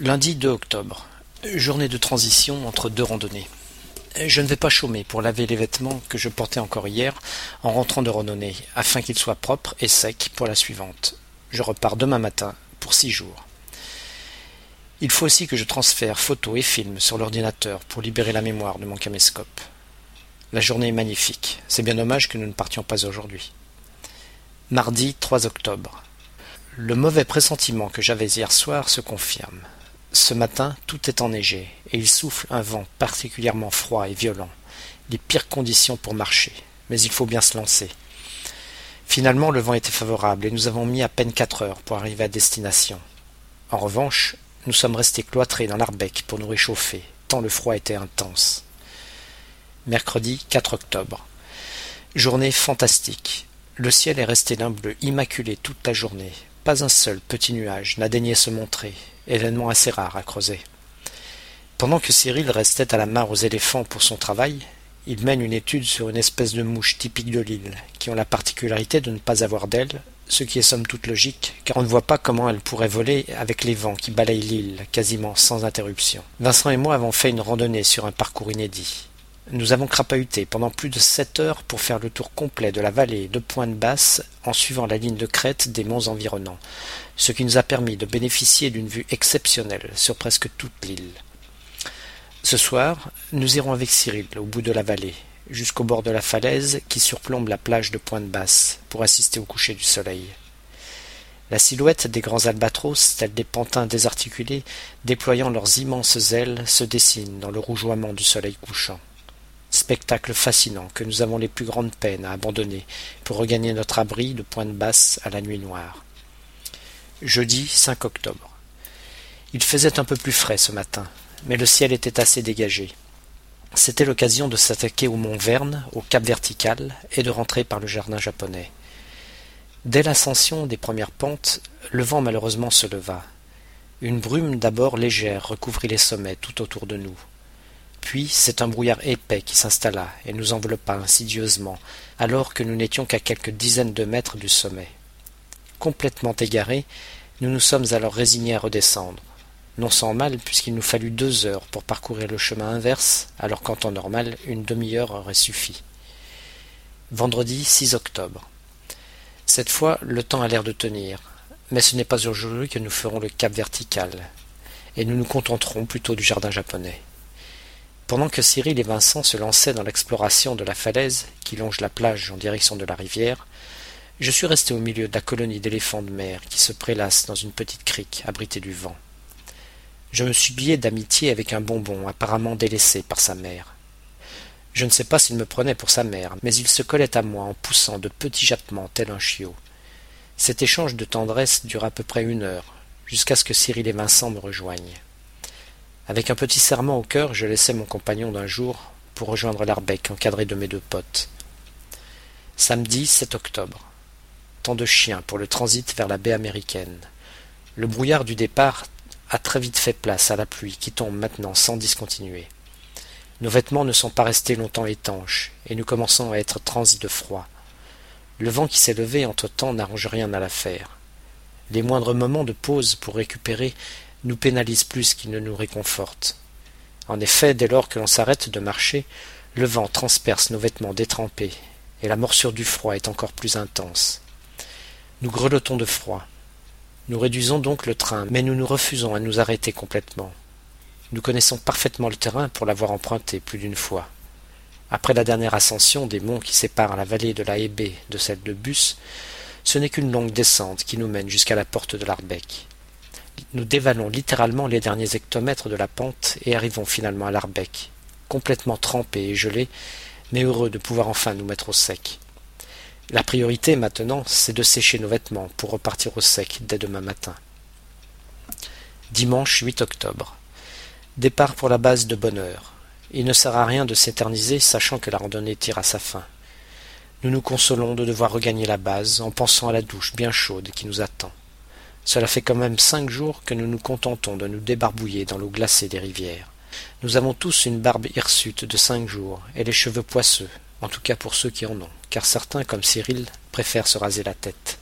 Lundi 2 octobre. Journée de transition entre deux randonnées. Je ne vais pas chômer pour laver les vêtements que je portais encore hier en rentrant de randonnée, afin qu'ils soient propres et secs pour la suivante. Je repars demain matin pour six jours. Il faut aussi que je transfère photos et films sur l'ordinateur pour libérer la mémoire de mon caméscope. La journée est magnifique. C'est bien dommage que nous ne partions pas aujourd'hui. Mardi 3 octobre. Le mauvais pressentiment que j'avais hier soir se confirme. Ce matin, tout est enneigé, et il souffle un vent particulièrement froid et violent. Les pires conditions pour marcher, mais il faut bien se lancer. Finalement, le vent était favorable, et nous avons mis à peine quatre heures pour arriver à destination. En revanche, nous sommes restés cloîtrés dans l'Arbec pour nous réchauffer, tant le froid était intense. Mercredi 4 octobre. Journée fantastique. Le ciel est resté d'un bleu immaculé toute la journée. Pas un seul petit nuage n'a daigné se montrer, événement assez rare à creuser. Pendant que Cyril restait à la main aux éléphants pour son travail, il mène une étude sur une espèce de mouche typique de l'île, qui ont la particularité de ne pas avoir d'ailes, ce qui est somme toute logique, car on ne voit pas comment elle pourrait voler avec les vents qui balayent l'île quasiment sans interruption. Vincent et moi avons fait une randonnée sur un parcours inédit. Nous avons crapahuté pendant plus de sept heures pour faire le tour complet de la vallée de Pointe-Basse en suivant la ligne de crête des monts environnants, ce qui nous a permis de bénéficier d'une vue exceptionnelle sur presque toute l'île. Ce soir, nous irons avec Cyril au bout de la vallée, jusqu'au bord de la falaise qui surplombe la plage de Pointe-Basse, pour assister au coucher du soleil. La silhouette des grands albatros, tels des pantins désarticulés, déployant leurs immenses ailes, se dessine dans le rougeoiement du soleil couchant. Spectacle fascinant que nous avons les plus grandes peines à abandonner pour regagner notre abri de pointe basse à la nuit noire. Jeudi 5 octobre. Il faisait un peu plus frais ce matin, mais le ciel était assez dégagé. C'était l'occasion de s'attaquer au mont Verne, au cap vertical, et de rentrer par le jardin japonais. Dès l'ascension des premières pentes, le vent malheureusement se leva. Une brume d'abord légère recouvrit les sommets tout autour de nous. Puis c'est un brouillard épais qui s'installa et nous enveloppa insidieusement, alors que nous n'étions qu'à quelques dizaines de mètres du sommet. Complètement égarés, nous nous sommes alors résignés à redescendre. Non sans mal, puisqu'il nous fallut deux heures pour parcourir le chemin inverse, alors qu'en temps normal, une demi-heure aurait suffi. Vendredi 6 octobre. Cette fois, le temps a l'air de tenir, mais ce n'est pas aujourd'hui que nous ferons le cap vertical, et nous nous contenterons plutôt du jardin japonais. Pendant que Cyril et Vincent se lançaient dans l'exploration de la falaise qui longe la plage en direction de la rivière, je suis resté au milieu de la colonie d'éléphants de mer qui se prélassent dans une petite crique abritée du vent. Je me suis lié d'amitié avec un bonbon apparemment délaissé par sa mère. Je ne sais pas s'il me prenait pour sa mère, mais il se collait à moi en poussant de petits jappements tel un chiot. Cet échange de tendresse dura à peu près une heure, jusqu'à ce que Cyril et Vincent me rejoignent. Avec un petit serment au cœur, je laissai mon compagnon d'un jour pour rejoindre l'Arbec encadré de mes deux potes. Samedi 7 octobre. Temps de chien pour le transit vers la baie américaine. Le brouillard du départ a très vite fait place à la pluie qui tombe maintenant sans discontinuer. Nos vêtements ne sont pas restés longtemps étanches, et nous commençons à être transis de froid. Le vent qui s'est levé entre-temps n'arrange rien à l'affaire. Les moindres moments de pause pour récupérer nous pénalise plus qu'il ne nous réconforte. En effet, dès lors que l'on s'arrête de marcher, le vent transperce nos vêtements détrempés, et la morsure du froid est encore plus intense. Nous grelottons de froid. Nous réduisons donc le train, mais nous nous refusons à nous arrêter complètement. Nous connaissons parfaitement le terrain pour l'avoir emprunté plus d'une fois. Après la dernière ascension des monts qui séparent la vallée de la Hébé de celle de Bus, ce n'est qu'une longue descente qui nous mène jusqu'à la porte de l'Arbec. Nous dévalons littéralement les derniers hectomètres de la pente et arrivons finalement à l'Arbec, complètement trempés et gelés, mais heureux de pouvoir enfin nous mettre au sec. La priorité maintenant, c'est de sécher nos vêtements pour repartir au sec dès demain matin. Dimanche 8 octobre. Départ pour la base de bonne heure. Il ne sert à rien de s'éterniser sachant que la randonnée tire à sa fin. Nous nous consolons de devoir regagner la base en pensant à la douche bien chaude qui nous attend. Cela fait quand même cinq jours que nous nous contentons de nous débarbouiller dans l'eau glacée des rivières. Nous avons tous une barbe hirsute de cinq jours et les cheveux poisseux, en tout cas pour ceux qui en ont, car certains, comme Cyril, préfèrent se raser la tête.